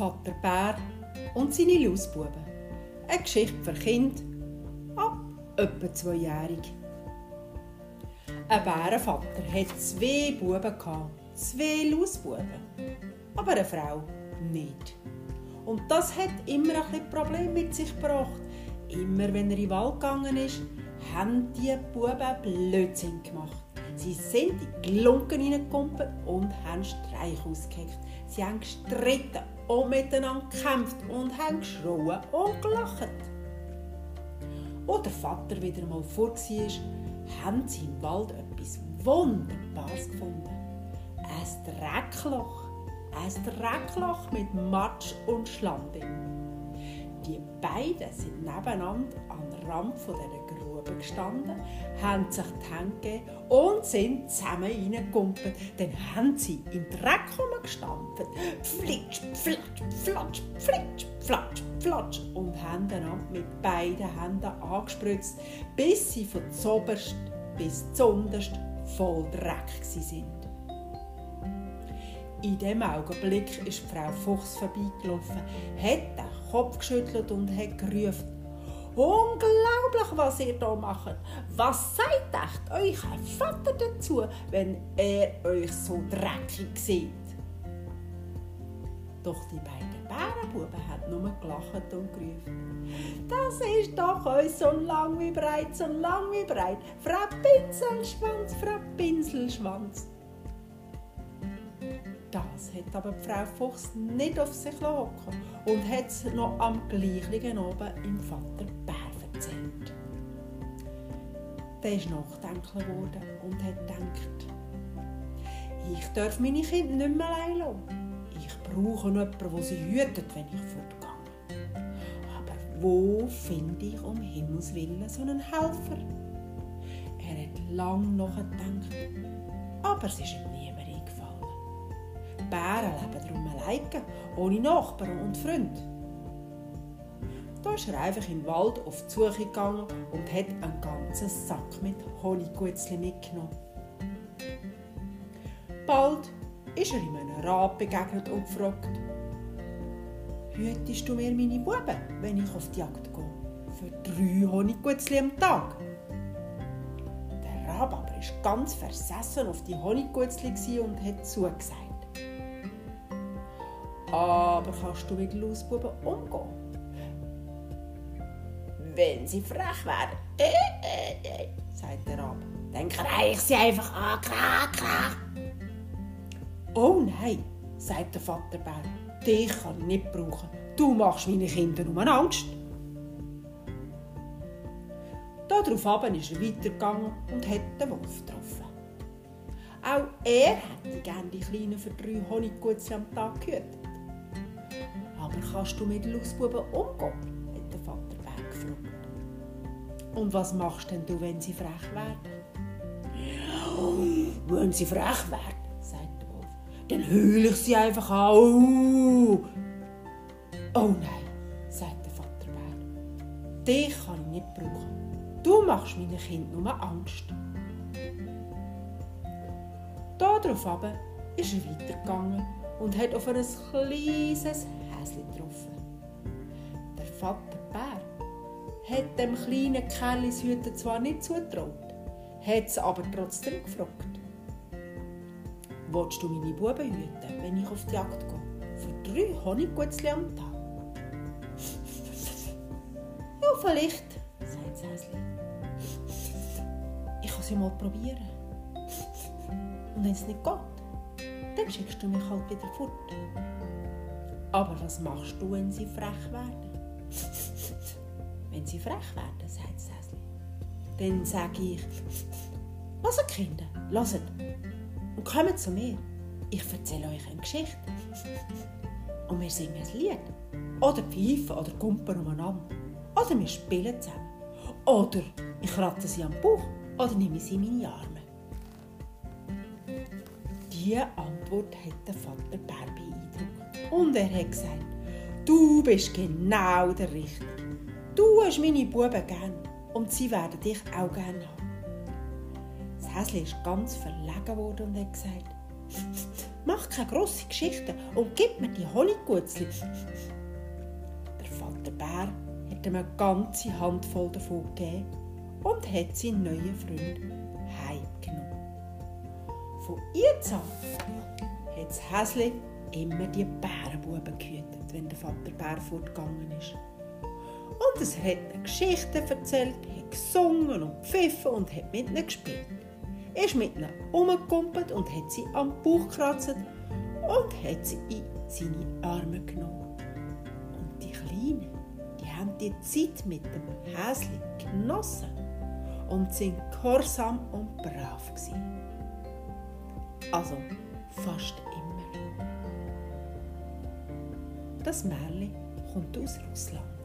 Vater Bär und seine Lausbuben. Eine Geschichte für Kinder ab etwa zweijährig. Ein Bärenvater hatte zwei Buben, zwei Lausbuben, aber eine Frau nicht. Und das hat immer ein bisschen Problem mit sich gebracht. Immer wenn er in den Wald gegangen ist, haben die Buben Blödsinn gemacht. Sie sind in die Glunken hineingekommen und haben Streich ausgeheckt. Sie haben gestritten und miteinander gekämpft und haben geschrien und gelacht. Als der Vater wieder mal vor war, haben sie im Wald etwas Wunderbares gefunden. Ein Dreckloch. Ein Dreckloch mit Matsch und Schlamm. Die beiden sind nebeneinander am Rand dieser Grube gestanden, haben sich die Hände gegeben und sind zusammen reingekumpelt. Dann haben sie im Dreck gestampft. Flitsch, flatsch, flatsch, flitsch, flatsch, flatsch. Und haben einander mit beiden Händen angespritzt, bis sie von zoberst bis zunderst voll Dreck sind. In dem Augenblick ist Frau Fuchs vorbeigelaufen, hat den Kopf geschüttelt und hat gerufen, Unglaublich, was ihr hier macht. Was sagt echt euer Vater dazu, wenn er euch so dreckig sieht? Doch die beiden Bärenbuben haben nur gelacht und gerufen. Das ist doch euch so lang wie breit, so lang wie breit. Frau Pinselschwanz, Frau Pinselschwanz. Das hat aber Frau Fuchs nicht auf sich hocken und hat es noch am gleichen oben im Vater Bär erzählt. Der ist nachdenklich geworden und hat gedacht, ich darf meine Kinder nicht mehr allein. Ich brauche jemanden, der sie hütet, wenn ich fortgehe. Aber wo finde ich um Himmels Willen so einen Helfer? Er hat lange nachgedacht, aber es ist ihm niemand. Bären leben darum alleine, ohne Nachbarn und Freunde. Da ist er einfach im Wald auf die Suche gegangen und hat einen ganzen Sack mit Honiggutzli mitgenommen. Bald ist er ihm einem Rab begegnet und gefragt, hütest du mir meine Buben, wenn ich auf die Jagd gehe? Für drei Honiggutzli am Tag. Der Rab aber war ganz versessen auf die Honiggutzli und hat zugesagt. Aber kannst du mit Lausbuben umgehen? wenn sie frech werden. Äh, äh, äh, sagt der Rab. Dann kreie ich sie einfach an. Kra, kra. Oh nein, sagt der Vaterbär. Dich kann ich nicht brauchen. Du machst meine Kinder nur Angst. Daraufhin ist er weitergegangen und hat den Wolf getroffen. Auch er hätte gerne die Kleinen für drei Honiggutzchen am Tag gehütet. Aber kannst du mit Lausbuben umgehen? Und was machst denn du, wenn sie frech werden? Ja, wenn sie frech werden, sagt der Wolf, dann heule ich sie einfach an. Oh, oh nein, sagt der Vaterbär, dich kann ich nicht brauchen. Du machst meinen Kindern nur Angst. Darauf ist er weitergegangen und hat auf ein kleines Häschen getroffen. Der Vater Bär hat dem kleinen Kerlis Hüten zwar nicht zutraut, hat es aber trotzdem gefragt. Willst du meine Buben hüten, wenn ich auf die Jagd gehe? Für drei Honiggutzli am Tag? ja, vielleicht, sagt das Häschen. Ich kann es ja mal probieren. Und wenn es nicht geht, dann schickst du mich halt wieder fort. Aber was machst du, wenn sie frech werden? wenn sie frech werden, sagt Häschen. Dann sage ich, hört Kinder, hört und kommt zu mir. Ich erzähle euch eine Geschichte. Und wir singen ein Lied. Oder pfeifen oder kumpen umeinander. Oder wir spielen zusammen. Oder ich rate sie am Bauch oder nehme sie in meine Arme. Diese Antwort hat der Vater Bär beeindruckt. Und er hat gesagt, du bist genau der Richtige. Du hast meine Buben gern und sie werden dich auch gern haben. Das Häschen ist ganz verlegen worden und hat gesagt, Mach keine grosse Geschichte und gib mir die Honiggutzli. Der Vater Bär hat ihm eine ganze Handvoll davon gegeben und hat seinen neuen Freund heimgenommen. Von jetzt an hat das Häsli immer die Bärenbuben gehütet, wenn der Vater Bär fortgegangen ist. Und es hat ihnen Geschichten erzählt, hat gesungen und gepfiffen und hat mit ihnen gespielt. Er ist mit ihnen umgekumpelt und hat sie am Bauch gekratzt und hat sie in seine Arme genommen. Und die Kleinen, die haben die Zeit mit dem Häsli genossen und sind gehorsam und brav gewesen. Also fast Das Märchen kommt aus Russland.